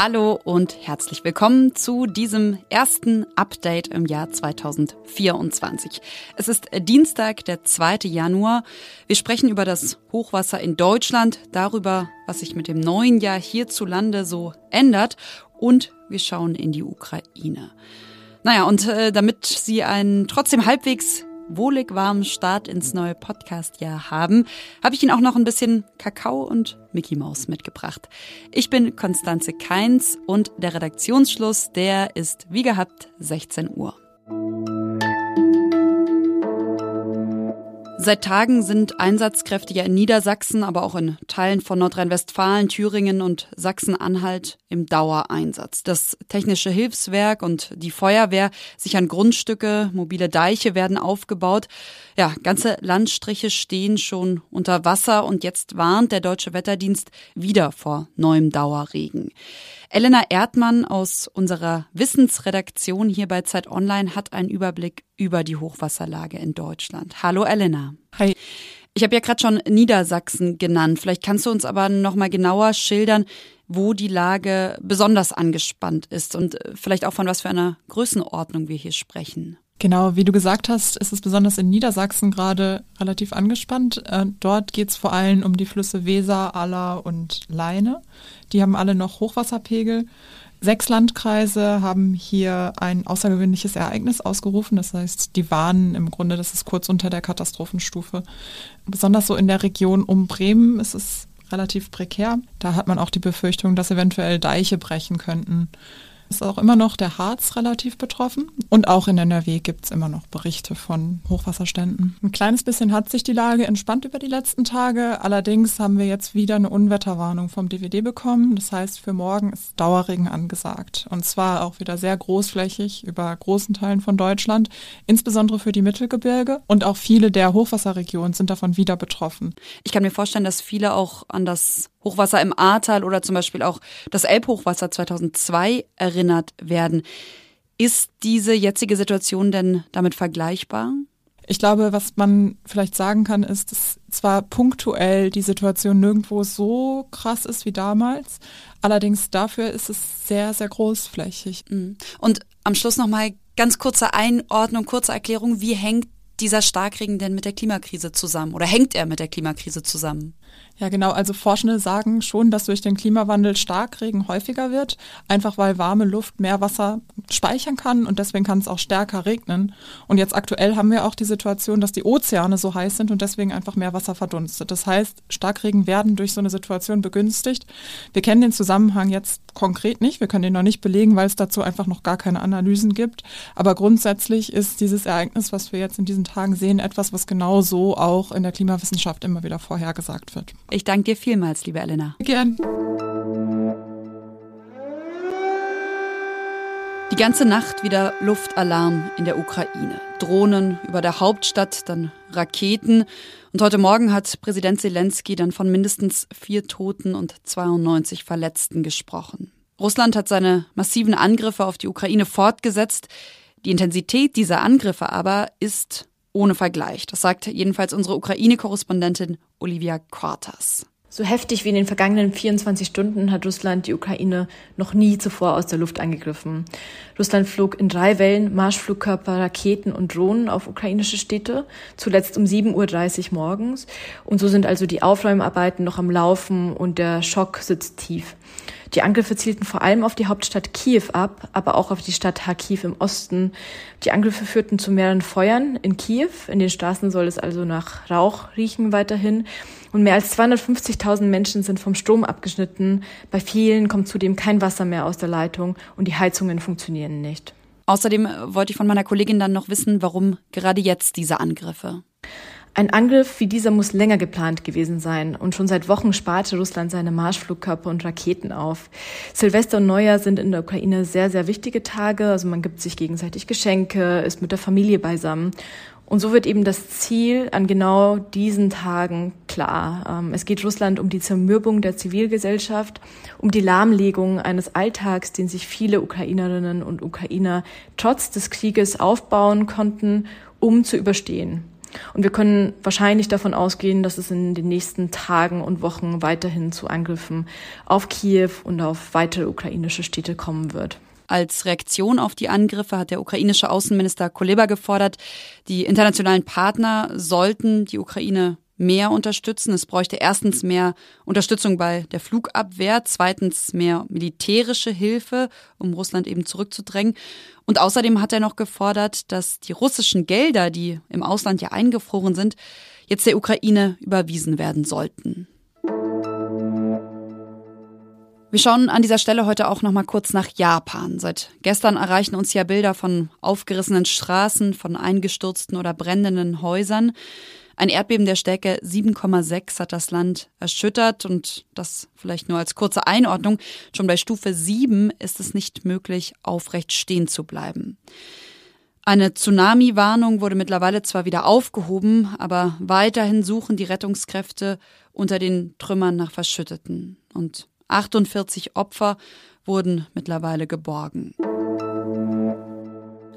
Hallo und herzlich willkommen zu diesem ersten Update im Jahr 2024. Es ist Dienstag, der 2. Januar. Wir sprechen über das Hochwasser in Deutschland, darüber, was sich mit dem neuen Jahr hierzulande so ändert und wir schauen in die Ukraine. Naja, und äh, damit Sie einen trotzdem halbwegs wohlig warmen Start ins neue Podcast-Jahr haben, habe ich Ihnen auch noch ein bisschen Kakao und Mickey Maus mitgebracht. Ich bin Konstanze Keins und der Redaktionsschluss, der ist wie gehabt 16 Uhr. Seit Tagen sind Einsatzkräfte ja in Niedersachsen, aber auch in Teilen von Nordrhein-Westfalen, Thüringen und Sachsen-Anhalt im Dauereinsatz. Das technische Hilfswerk und die Feuerwehr sichern Grundstücke, mobile Deiche werden aufgebaut. Ja, ganze Landstriche stehen schon unter Wasser und jetzt warnt der Deutsche Wetterdienst wieder vor neuem Dauerregen. Elena Erdmann aus unserer Wissensredaktion hier bei Zeit Online hat einen Überblick über die Hochwasserlage in Deutschland. Hallo Elena. Hi. Ich habe ja gerade schon Niedersachsen genannt. Vielleicht kannst du uns aber noch mal genauer schildern, wo die Lage besonders angespannt ist und vielleicht auch von was für einer Größenordnung wir hier sprechen. Genau, wie du gesagt hast, ist es besonders in Niedersachsen gerade relativ angespannt. Äh, dort geht es vor allem um die Flüsse Weser, Aller und Leine. Die haben alle noch Hochwasserpegel. Sechs Landkreise haben hier ein außergewöhnliches Ereignis ausgerufen. Das heißt, die warnen im Grunde, das ist kurz unter der Katastrophenstufe. Besonders so in der Region um Bremen ist es relativ prekär. Da hat man auch die Befürchtung, dass eventuell Deiche brechen könnten. Ist auch immer noch der Harz relativ betroffen. Und auch in NRW gibt es immer noch Berichte von Hochwasserständen. Ein kleines bisschen hat sich die Lage entspannt über die letzten Tage. Allerdings haben wir jetzt wieder eine Unwetterwarnung vom DWD bekommen. Das heißt, für morgen ist Dauerregen angesagt. Und zwar auch wieder sehr großflächig über großen Teilen von Deutschland, insbesondere für die Mittelgebirge. Und auch viele der Hochwasserregionen sind davon wieder betroffen. Ich kann mir vorstellen, dass viele auch an das Hochwasser im Ahrtal oder zum Beispiel auch das Elbhochwasser 2002 erinnert werden. Ist diese jetzige Situation denn damit vergleichbar? Ich glaube, was man vielleicht sagen kann, ist, dass zwar punktuell die Situation nirgendwo so krass ist wie damals, allerdings dafür ist es sehr, sehr großflächig. Mhm. Und am Schluss nochmal ganz kurze Einordnung, kurze Erklärung. Wie hängt dieser Starkregen denn mit der Klimakrise zusammen oder hängt er mit der Klimakrise zusammen? Ja, genau. Also Forschende sagen schon, dass durch den Klimawandel Starkregen häufiger wird, einfach weil warme Luft mehr Wasser speichern kann und deswegen kann es auch stärker regnen. Und jetzt aktuell haben wir auch die Situation, dass die Ozeane so heiß sind und deswegen einfach mehr Wasser verdunstet. Das heißt, Starkregen werden durch so eine Situation begünstigt. Wir kennen den Zusammenhang jetzt konkret nicht. Wir können den noch nicht belegen, weil es dazu einfach noch gar keine Analysen gibt. Aber grundsätzlich ist dieses Ereignis, was wir jetzt in diesen Tagen sehen, etwas, was genau so auch in der Klimawissenschaft immer wieder vorhergesagt wird. Ich danke dir vielmals, liebe Elena. Gern. Die ganze Nacht wieder Luftalarm in der Ukraine. Drohnen über der Hauptstadt, dann Raketen. Und heute Morgen hat Präsident Zelensky dann von mindestens vier Toten und 92 Verletzten gesprochen. Russland hat seine massiven Angriffe auf die Ukraine fortgesetzt. Die Intensität dieser Angriffe aber ist ohne Vergleich. Das sagt jedenfalls unsere Ukraine-Korrespondentin Olivia Quartas. So heftig wie in den vergangenen 24 Stunden hat Russland die Ukraine noch nie zuvor aus der Luft angegriffen. Russland flog in drei Wellen Marschflugkörper, Raketen und Drohnen auf ukrainische Städte, zuletzt um 7.30 Uhr morgens. Und so sind also die Aufräumarbeiten noch am Laufen und der Schock sitzt tief. Die Angriffe zielten vor allem auf die Hauptstadt Kiew ab, aber auch auf die Stadt Kharkiv im Osten. Die Angriffe führten zu mehreren Feuern in Kiew. In den Straßen soll es also nach Rauch riechen weiterhin. Und mehr als 250.000 Menschen sind vom Strom abgeschnitten. Bei vielen kommt zudem kein Wasser mehr aus der Leitung und die Heizungen funktionieren nicht. Außerdem wollte ich von meiner Kollegin dann noch wissen, warum gerade jetzt diese Angriffe. Ein Angriff wie dieser muss länger geplant gewesen sein und schon seit Wochen sparte Russland seine Marschflugkörper und Raketen auf. Silvester und Neujahr sind in der Ukraine sehr, sehr wichtige Tage. Also man gibt sich gegenseitig Geschenke, ist mit der Familie beisammen. Und so wird eben das Ziel an genau diesen Tagen klar. Ähm, es geht Russland um die Zermürbung der Zivilgesellschaft, um die Lahmlegung eines Alltags, den sich viele Ukrainerinnen und Ukrainer trotz des Krieges aufbauen konnten, um zu überstehen. Und wir können wahrscheinlich davon ausgehen, dass es in den nächsten Tagen und Wochen weiterhin zu Angriffen auf Kiew und auf weitere ukrainische Städte kommen wird. Als Reaktion auf die Angriffe hat der ukrainische Außenminister Kuleba gefordert, die internationalen Partner sollten die Ukraine mehr unterstützen. Es bräuchte erstens mehr Unterstützung bei der Flugabwehr, zweitens mehr militärische Hilfe, um Russland eben zurückzudrängen. Und außerdem hat er noch gefordert, dass die russischen Gelder, die im Ausland ja eingefroren sind, jetzt der Ukraine überwiesen werden sollten. Wir schauen an dieser Stelle heute auch noch mal kurz nach Japan. Seit gestern erreichen uns ja Bilder von aufgerissenen Straßen, von eingestürzten oder brennenden Häusern. Ein Erdbeben der Stärke 7,6 hat das Land erschüttert und das vielleicht nur als kurze Einordnung. Schon bei Stufe 7 ist es nicht möglich, aufrecht stehen zu bleiben. Eine Tsunami-Warnung wurde mittlerweile zwar wieder aufgehoben, aber weiterhin suchen die Rettungskräfte unter den Trümmern nach Verschütteten. Und 48 Opfer wurden mittlerweile geborgen.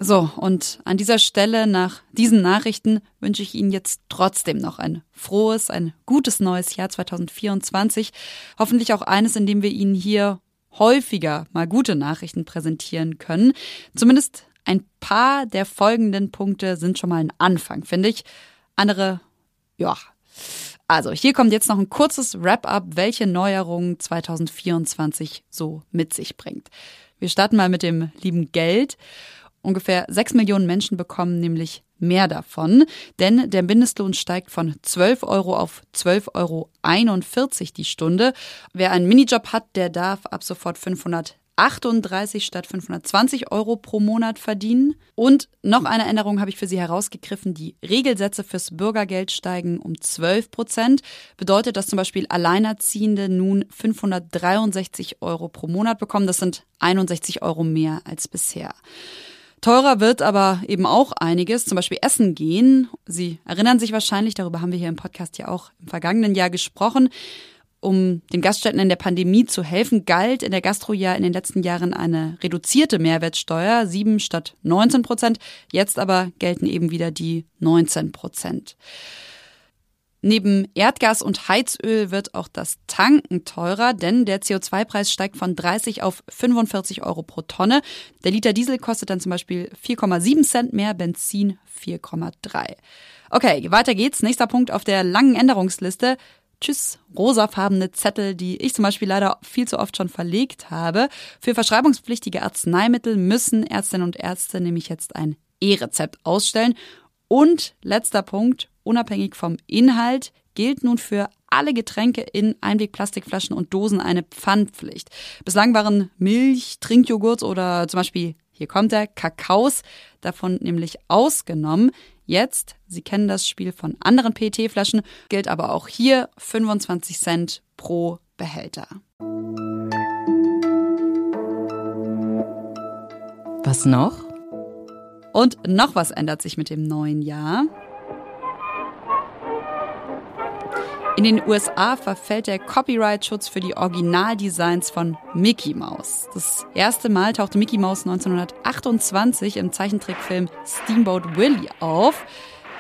So, und an dieser Stelle nach diesen Nachrichten wünsche ich Ihnen jetzt trotzdem noch ein frohes, ein gutes neues Jahr 2024. Hoffentlich auch eines, in dem wir Ihnen hier häufiger mal gute Nachrichten präsentieren können. Zumindest ein paar der folgenden Punkte sind schon mal ein Anfang, finde ich. Andere, ja, also, hier kommt jetzt noch ein kurzes Wrap-up, welche Neuerungen 2024 so mit sich bringt. Wir starten mal mit dem lieben Geld. Ungefähr sechs Millionen Menschen bekommen nämlich mehr davon, denn der Mindestlohn steigt von 12 Euro auf 12,41 Euro die Stunde. Wer einen Minijob hat, der darf ab sofort 500 38 statt 520 Euro pro Monat verdienen. Und noch eine Änderung habe ich für Sie herausgegriffen. Die Regelsätze fürs Bürgergeld steigen um 12 Prozent. Bedeutet, dass zum Beispiel Alleinerziehende nun 563 Euro pro Monat bekommen. Das sind 61 Euro mehr als bisher. Teurer wird aber eben auch einiges, zum Beispiel Essen gehen. Sie erinnern sich wahrscheinlich, darüber haben wir hier im Podcast ja auch im vergangenen Jahr gesprochen um den Gaststätten in der Pandemie zu helfen, galt in der Gastro ja in den letzten Jahren eine reduzierte Mehrwertsteuer, sieben statt 19 Prozent. Jetzt aber gelten eben wieder die 19 Prozent. Neben Erdgas und Heizöl wird auch das Tanken teurer, denn der CO2-Preis steigt von 30 auf 45 Euro pro Tonne. Der Liter Diesel kostet dann zum Beispiel 4,7 Cent mehr, Benzin 4,3. Okay, weiter geht's. Nächster Punkt auf der langen Änderungsliste. Tschüss, rosafarbene Zettel, die ich zum Beispiel leider viel zu oft schon verlegt habe. Für verschreibungspflichtige Arzneimittel müssen Ärztinnen und Ärzte nämlich jetzt ein E-Rezept ausstellen. Und letzter Punkt, unabhängig vom Inhalt, gilt nun für alle Getränke in Einwegplastikflaschen und Dosen eine Pfandpflicht. Bislang waren Milch, Trinkjoghurt oder zum Beispiel, hier kommt der, Kakaos davon nämlich ausgenommen. Jetzt, Sie kennen das Spiel von anderen PET-Flaschen, gilt aber auch hier 25 Cent pro Behälter. Was noch? Und noch was ändert sich mit dem neuen Jahr. In den USA verfällt der Copyright-Schutz für die Originaldesigns von Mickey Mouse. Das erste Mal tauchte Mickey Mouse 1928 im Zeichentrickfilm Steamboat Willie auf.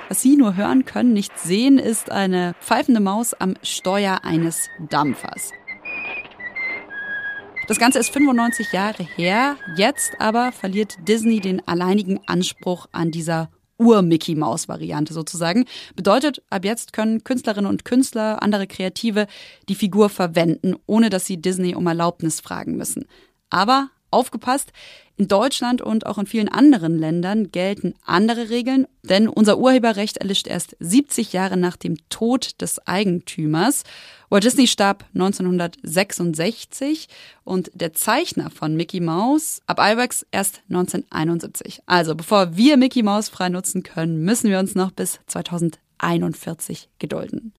Was Sie nur hören können, nicht sehen, ist eine pfeifende Maus am Steuer eines Dampfers. Das Ganze ist 95 Jahre her. Jetzt aber verliert Disney den alleinigen Anspruch an dieser Ur-Mickey-Maus-Variante sozusagen. Bedeutet, ab jetzt können Künstlerinnen und Künstler, andere Kreative die Figur verwenden, ohne dass sie Disney um Erlaubnis fragen müssen. Aber aufgepasst, in Deutschland und auch in vielen anderen Ländern gelten andere Regeln, denn unser Urheberrecht erlischt erst 70 Jahre nach dem Tod des Eigentümers. Walt Disney starb 1966 und der Zeichner von Mickey Mouse, Ab Iwerks, erst 1971. Also bevor wir Mickey Mouse frei nutzen können, müssen wir uns noch bis 2041 gedulden.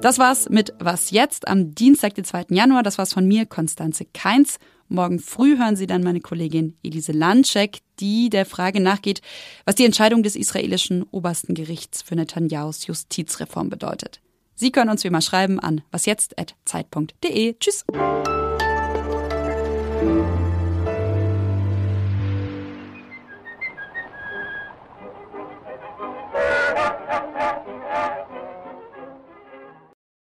Das war's mit Was jetzt am Dienstag, den 2. Januar. Das war's von mir, Konstanze Keins. Morgen früh hören Sie dann meine Kollegin Elise Landschek, die der Frage nachgeht, was die Entscheidung des israelischen obersten Gerichts für Netanyahus Justizreform bedeutet. Sie können uns wie immer schreiben an wasjetzt.zeit.de. Tschüss.